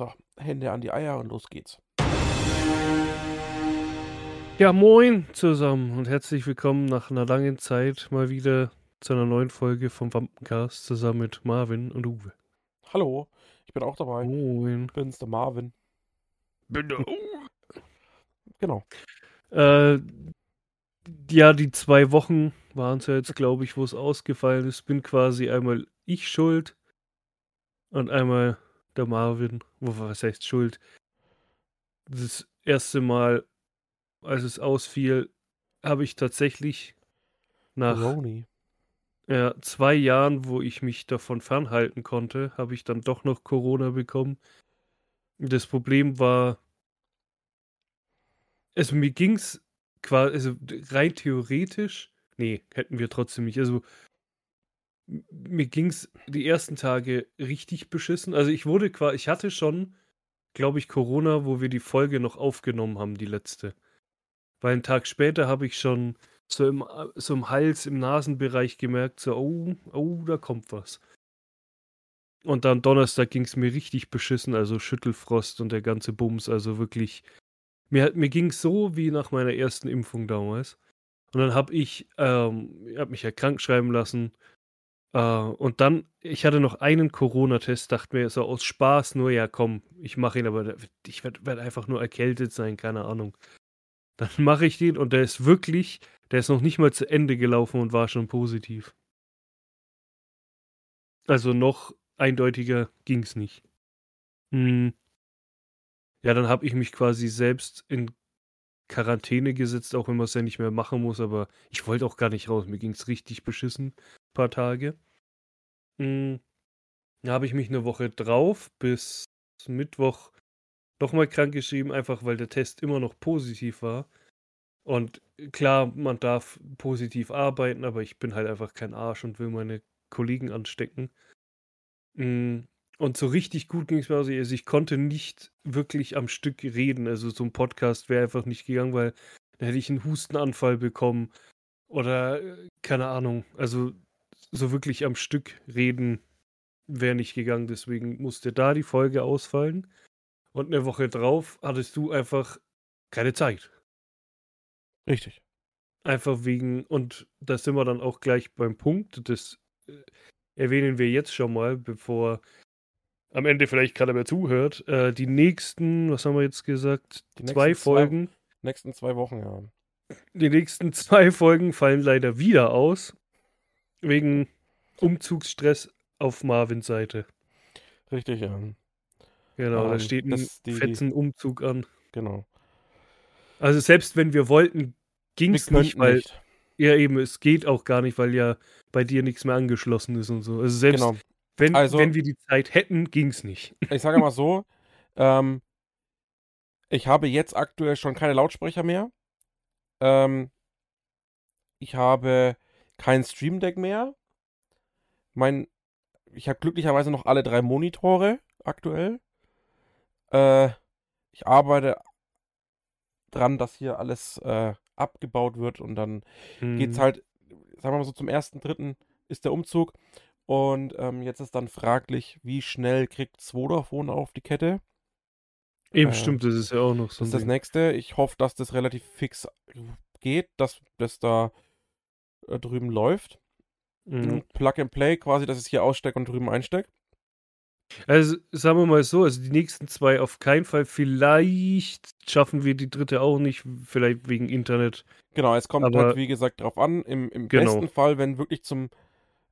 So, Hände an die Eier und los geht's. Ja, moin zusammen und herzlich willkommen nach einer langen Zeit mal wieder zu einer neuen Folge vom Wampencast zusammen mit Marvin und Uwe. Hallo, ich bin auch dabei. Moin. Ich bin's, der Marvin. Bin der Genau. Äh, ja, die zwei Wochen waren es ja jetzt, glaube ich, wo es ausgefallen ist. Bin quasi einmal ich schuld und einmal der Marvin. Wo, was heißt schuld? Das erste Mal, als es ausfiel, habe ich tatsächlich nach Roni. ja, zwei Jahren, wo ich mich davon fernhalten konnte, habe ich dann doch noch Corona bekommen. Das Problem war, also mir ging's quasi, also rein theoretisch, nee, hätten wir trotzdem nicht. Also mir ging's die ersten Tage richtig beschissen. Also ich wurde quasi, ich hatte schon, glaube ich, Corona, wo wir die Folge noch aufgenommen haben, die letzte. Weil einen Tag später habe ich schon so im, so im Hals, im Nasenbereich gemerkt, so, oh, oh, da kommt was. Und dann Donnerstag ging es mir richtig beschissen, also Schüttelfrost und der ganze Bums, also wirklich. Mir, mir ging es so wie nach meiner ersten Impfung damals. Und dann habe ich, ähm, habe mich ja krank schreiben lassen. Äh, und dann, ich hatte noch einen Corona-Test, dachte mir so aus Spaß nur, ja komm, ich mache ihn, aber ich werde werd einfach nur erkältet sein, keine Ahnung. Dann mache ich den und der ist wirklich, der ist noch nicht mal zu Ende gelaufen und war schon positiv. Also noch eindeutiger ging's nicht. Hm. Ja, dann habe ich mich quasi selbst in Quarantäne gesetzt, auch wenn man es ja nicht mehr machen muss, aber ich wollte auch gar nicht raus. Mir ging's richtig beschissen, paar Tage. Hm. Da habe ich mich eine Woche drauf bis Mittwoch nochmal krank geschrieben, einfach weil der Test immer noch positiv war. Und klar, man darf positiv arbeiten, aber ich bin halt einfach kein Arsch und will meine Kollegen anstecken. Mm, Und so richtig gut ging es mir also, also ich konnte nicht wirklich am Stück reden. Also so ein Podcast wäre einfach nicht gegangen, weil dann hätte ich einen Hustenanfall bekommen oder äh, keine Ahnung. Also so wirklich am Stück reden wäre nicht gegangen. Deswegen musste da die Folge ausfallen. Und eine Woche drauf hattest du einfach keine Zeit. Richtig. Einfach wegen, und da sind wir dann auch gleich beim Punkt, das äh, erwähnen wir jetzt schon mal, bevor am Ende vielleicht keiner mehr zuhört. Äh, die nächsten, was haben wir jetzt gesagt? Die zwei nächsten zwei- Folgen. Nächsten zwei Wochen, ja. Die nächsten zwei Folgen fallen leider wieder aus. Wegen Umzugsstress auf Marvins Seite. Richtig, ja. Genau, da Ähm, steht ein die- fetzen Umzug an. Genau. Also selbst wenn wir wollten, ging es nicht, weil nicht. ja eben, es geht auch gar nicht, weil ja bei dir nichts mehr angeschlossen ist und so. Also selbst Genau. wenn, Also- wenn wir die Zeit hätten, ging es nicht. Ich sage mal so, ähm, ich habe jetzt aktuell schon keine Lautsprecher mehr. Ähm, ich habe kein Stream Deck mehr. Mein, ich habe glücklicherweise noch alle drei Monitore aktuell. Äh, ich arbeite dran, dass hier alles äh, abgebaut wird und dann geht's Mhm. halt, sagen wir mal so, zum ersten, dritten ist der Umzug. Und ähm, jetzt ist dann fraglich, wie schnell kriegt Vodafone auf die Kette. Eben äh, stimmt, das ist ja auch noch Das so ein ist das nächste. Ich hoffe, dass das relativ fix geht, dass das da äh, drüben läuft. Mhm. Plug and Play quasi, dass ich hier ausstecke und drüben einstecke. Also sagen wir mal so, also die nächsten zwei auf keinen Fall. Vielleicht schaffen wir die dritte auch nicht, vielleicht wegen Internet. Genau, es kommt Aber- halt, wie gesagt, drauf an. Im, im Genau. besten Fall, wenn wirklich zum,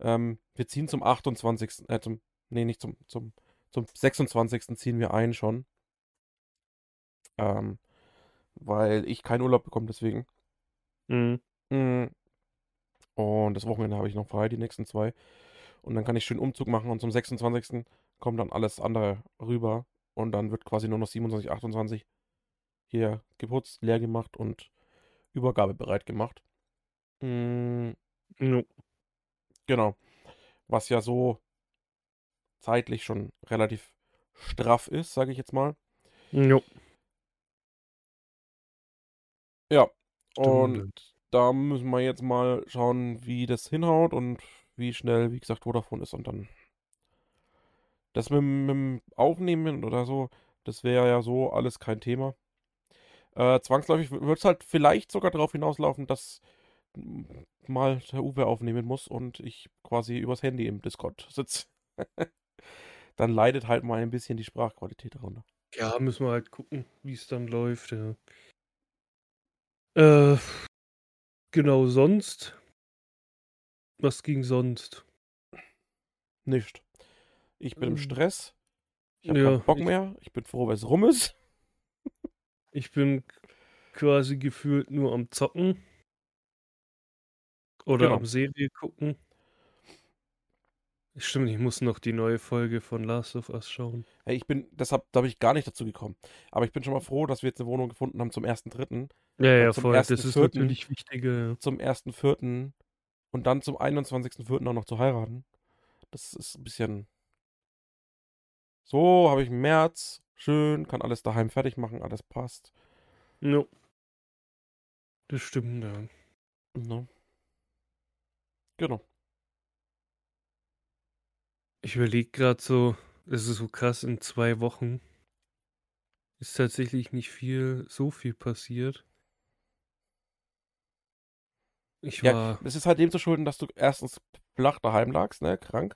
ähm, wir ziehen zum 28., äh, zum, nee, nicht zum, zum, zum 26. ziehen wir ein schon. Ähm, weil ich keinen Urlaub bekomme, deswegen. Mhm. Mm. Und das Wochenende habe ich noch frei, die nächsten zwei. Und dann kann ich schön Umzug machen und zum 26. kommt dann alles andere rüber. Und dann wird quasi nur noch 27, 28 hier geputzt, leer gemacht und übergabebereit gemacht. Jo. genau. Was ja so zeitlich schon relativ straff ist, sage ich jetzt mal. Jo. Ja. Und. Da müssen wir jetzt mal schauen, wie das hinhaut und wie schnell, wie gesagt, Vodafone ist und dann Das mit, mit dem Aufnehmen oder so, das wäre ja so alles kein Thema. Äh, zwangsläufig wird es halt vielleicht sogar darauf hinauslaufen, dass mal der Uwe aufnehmen muss und ich quasi übers Handy im Discord sitze. dann leidet halt mal ein bisschen die Sprachqualität darunter. Ja, müssen wir halt gucken, wie es dann läuft, ja. Äh, genau, sonst. Was ging sonst? Nicht. Ich bin im Ähm, Stress. Ich habe ja, keinen Bock ich- mehr. Ich bin froh, weil es rum ist. Ich bin quasi gefühlt nur am Zocken. Oder Genau. am Serie gucken. Stimmt, ich muss noch die neue Folge von Last of Us schauen. Hey, ich bin, deshalb, da bin ich gar nicht dazu gekommen. Aber ich bin schon mal froh, dass wir jetzt eine Wohnung gefunden haben zum 1.3., Ja, ja, voll. Das ist 1.4.. natürlich wichtiger. ja. zum 1.4. und dann zum 21.4. auch noch zu heiraten. Das ist ein bisschen. So, habe ich März. Schön, kann alles daheim fertig machen, alles passt. Ja. Das stimmt, ja. Ne? Genau. Ich überlege gerade so, es ist so krass, in zwei Wochen ist tatsächlich nicht viel, so viel passiert. Ich Ja, war, es ist halt dem zu schulden, dass du erstens flach daheim lagst, ne, krank.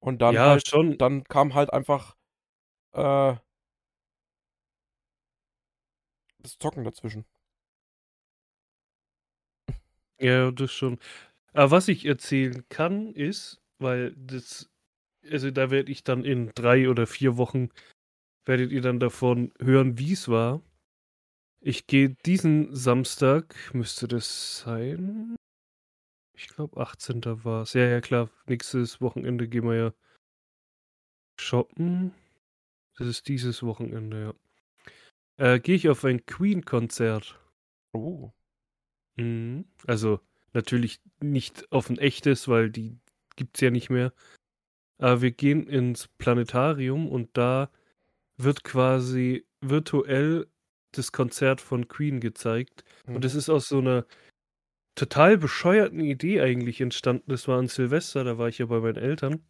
Und dann ja, halt, schon, dann kam halt einfach äh, das Zocken dazwischen. ja, das schon. Aber was ich erzählen kann, ist, weil das, also da werde ich dann in drei oder vier Wochen, werdet ihr dann davon hören, wie es war. Ich gehe diesen Samstag, müsste das sein? Ich glaube, 18. war es. Ja, ja, klar. Nächstes Wochenende gehen wir ja shoppen. Das ist dieses Wochenende, ja. Äh, gehe ich auf ein Queen-Konzert. Oh. Mhm. Also natürlich nicht auf ein echtes, weil die gibt's ja nicht mehr. Aber wir gehen ins Planetarium und da wird quasi virtuell das Konzert von Queen gezeigt. Mhm. Und es ist aus so einer total bescheuerten Idee eigentlich entstanden. Das war an Silvester, da war ich ja bei meinen Eltern.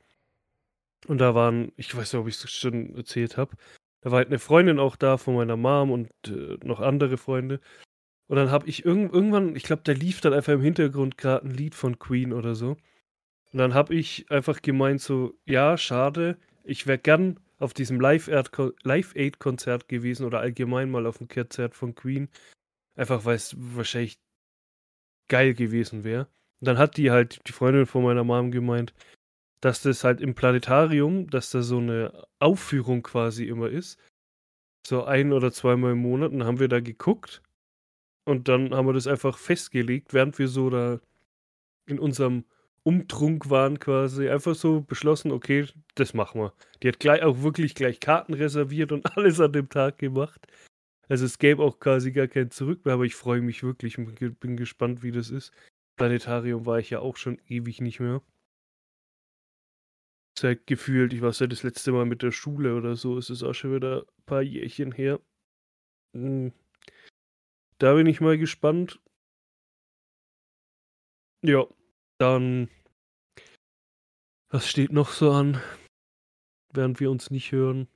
Und da waren, ich weiß nicht, ob ich es schon erzählt habe, da war halt eine Freundin auch da von meiner Mom und äh, noch andere Freunde. Und dann habe ich irgend, irgendwann, ich glaube, da lief dann einfach im Hintergrund gerade ein Lied von Queen oder so. Und dann habe ich einfach gemeint so, ja, schade, ich wäre gern auf diesem Live-Aid-Konzert gewesen oder allgemein mal auf dem Konzert von Queen. Einfach weil es wahrscheinlich geil gewesen wäre. Und dann hat die halt, die Freundin von meiner Mom gemeint, dass das halt im Planetarium, dass da so eine Aufführung quasi immer ist. So ein oder zweimal im Monat. Und haben wir da geguckt. Und dann haben wir das einfach festgelegt, während wir so da in unserem Umtrunk waren quasi. Einfach so beschlossen, okay, das machen wir. Die hat gleich auch wirklich gleich Karten reserviert und alles an dem Tag gemacht. Also es gäbe auch quasi gar kein Zurück mehr, aber ich freue mich wirklich und bin gespannt, wie das ist. Planetarium war ich ja auch schon ewig nicht mehr. Seit gefühlt, ich war ja das letzte Mal mit der Schule oder so, es ist auch schon wieder ein paar Jährchen her. Hm. Da bin ich mal gespannt. Ja, dann. Was steht noch so an? Während wir uns nicht hören.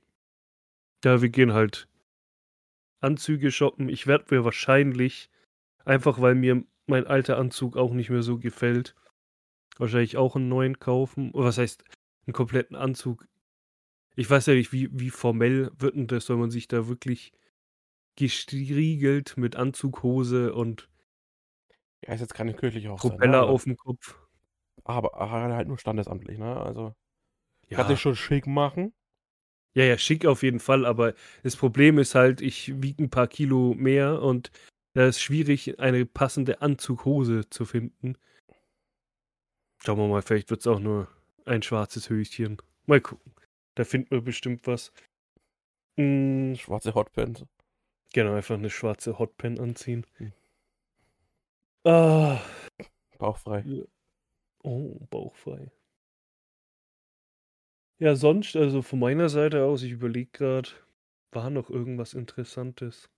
Ja, wir gehen halt Anzüge shoppen. Ich werde mir wahrscheinlich, einfach weil mir mein alter Anzug auch nicht mehr so gefällt, wahrscheinlich auch einen neuen kaufen. Oder was heißt, einen kompletten Anzug? Ich weiß ja nicht, wie, wie formell wird denn das? Soll man sich da wirklich gestriegelt mit Anzughose und Ja, ist jetzt keine kirchliche Hochzeit. Propeller ne, aber, auf dem Kopf? Aber, aber halt nur standesamtlich, ne? Also, Ja. kann dich schon schick machen. Ja, ja, schick auf jeden Fall, aber das Problem ist halt, ich wiege ein paar Kilo mehr und da ist schwierig, eine passende Anzughose zu finden. Schauen wir mal, vielleicht wird es auch nur ein schwarzes Höschen. Mal gucken. Da finden wir bestimmt was. Mm, Schwarze Hotpants. genau, einfach eine schwarze Hotpen anziehen. Hm. Ah, Bauchfrei. Oh, bauchfrei. Ja, sonst, also von meiner Seite aus, ich überlege gerade, war noch irgendwas Interessantes?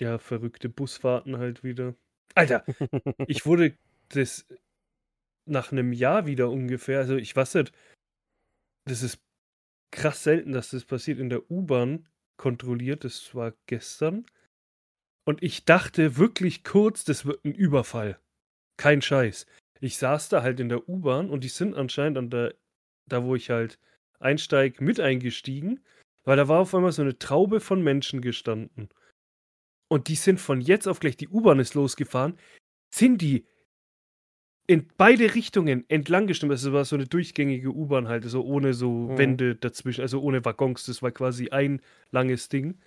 Ja, verrückte Busfahrten halt wieder. Alter, ich wurde das nach einem Jahr wieder ungefähr. Also ich weiß nicht, das ist krass selten, dass das passiert in der U-Bahn kontrolliert. Das war gestern. Und ich dachte wirklich kurz, das wird ein Überfall. Kein Scheiß. Ich saß da halt in der U-Bahn und die sind anscheinend an der, da wo ich halt einsteig, mit eingestiegen, weil da war auf einmal so eine Traube von Menschen gestanden. Und die sind von jetzt auf gleich, die U-Bahn ist losgefahren, sind die in beide Richtungen entlang gestimmt. Also es war so eine durchgängige U-Bahn halt, so also ohne so mhm. Wände dazwischen, also ohne Waggons. Das war quasi ein langes Ding.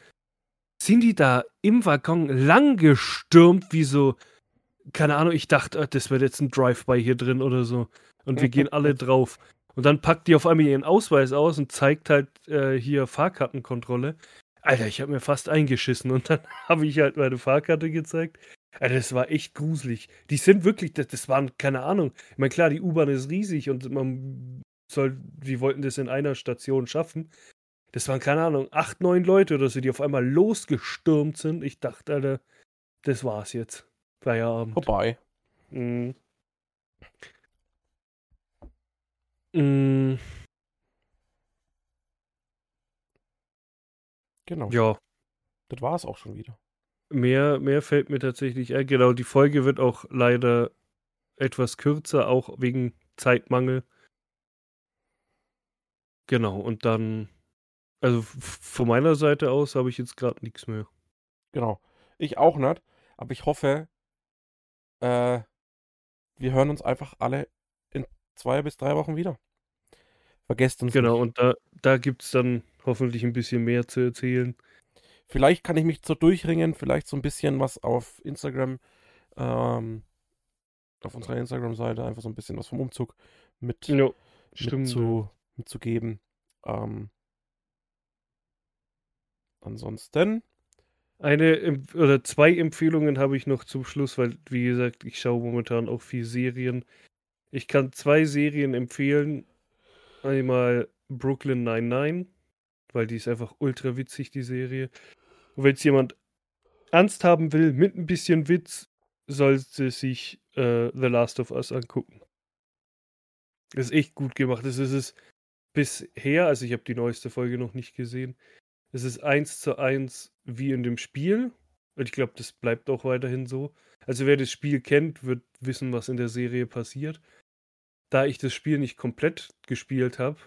Sind die da im Waggon lang gestürmt, wie so, keine Ahnung, ich dachte, ah, das wird jetzt ein Drive-by hier drin oder so. Und wir gehen alle drauf. Und dann packt die auf einmal ihren Ausweis aus und zeigt halt äh, hier Fahrkartenkontrolle. Alter, ich habe mir fast eingeschissen und dann habe ich halt meine Fahrkarte gezeigt. Alter, das war echt gruselig. Die sind wirklich, das, das waren, keine Ahnung. Ich meine, klar, die U-Bahn ist riesig und man soll, die wollten das in einer Station schaffen. Das waren, keine Ahnung, acht, neun Leute oder so, die auf einmal losgestürmt sind. Ich dachte, Alter, das war's jetzt. Feierabend. Vorbei. Mhm. Mhm. Genau. Ja. Das war es auch schon wieder. Mehr, mehr fällt mir tatsächlich ein. Genau, die Folge wird auch leider etwas kürzer, auch wegen Zeitmangel. Genau, und dann, also von meiner Seite aus habe ich jetzt gerade nichts mehr. Genau. Ich auch nicht, aber ich hoffe, äh, wir hören uns einfach alle in zwei bis drei Wochen wieder. Vergesst uns Genau, nicht. und da, da gibt es dann hoffentlich ein bisschen mehr zu erzählen. Vielleicht kann ich mich so durchringen, vielleicht so ein bisschen was auf Instagram, ähm, auf unserer Instagram-Seite, einfach so ein bisschen was vom Umzug mit, jo, mit zu, mitzugeben. Ähm, ansonsten. Eine oder zwei Empfehlungen habe ich noch zum Schluss, weil, wie gesagt, ich schaue momentan auch viel Serien. Ich kann zwei Serien empfehlen. Einmal Brooklyn 99 weil die ist einfach ultra witzig, die Serie. Und wenn es jemand ernst haben will, mit ein bisschen Witz, sollte sich äh, The Last of Us angucken. Das ist echt gut gemacht. Das ist es bisher, also ich habe die neueste Folge noch nicht gesehen. Es ist eins zu eins wie in dem Spiel. Und ich glaube, das bleibt auch weiterhin so. Also wer das Spiel kennt, wird wissen, was in der Serie passiert. Da ich das Spiel nicht komplett gespielt habe,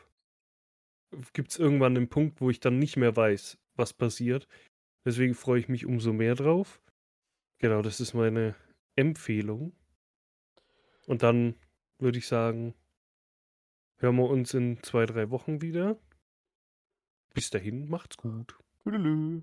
gibt es irgendwann einen Punkt, wo ich dann nicht mehr weiß, was passiert. Deswegen freue ich mich umso mehr drauf. Genau, das ist meine Empfehlung. Und dann würde ich sagen, hören wir uns in zwei, drei Wochen wieder. Bis dahin, macht's gut. Tüdelü.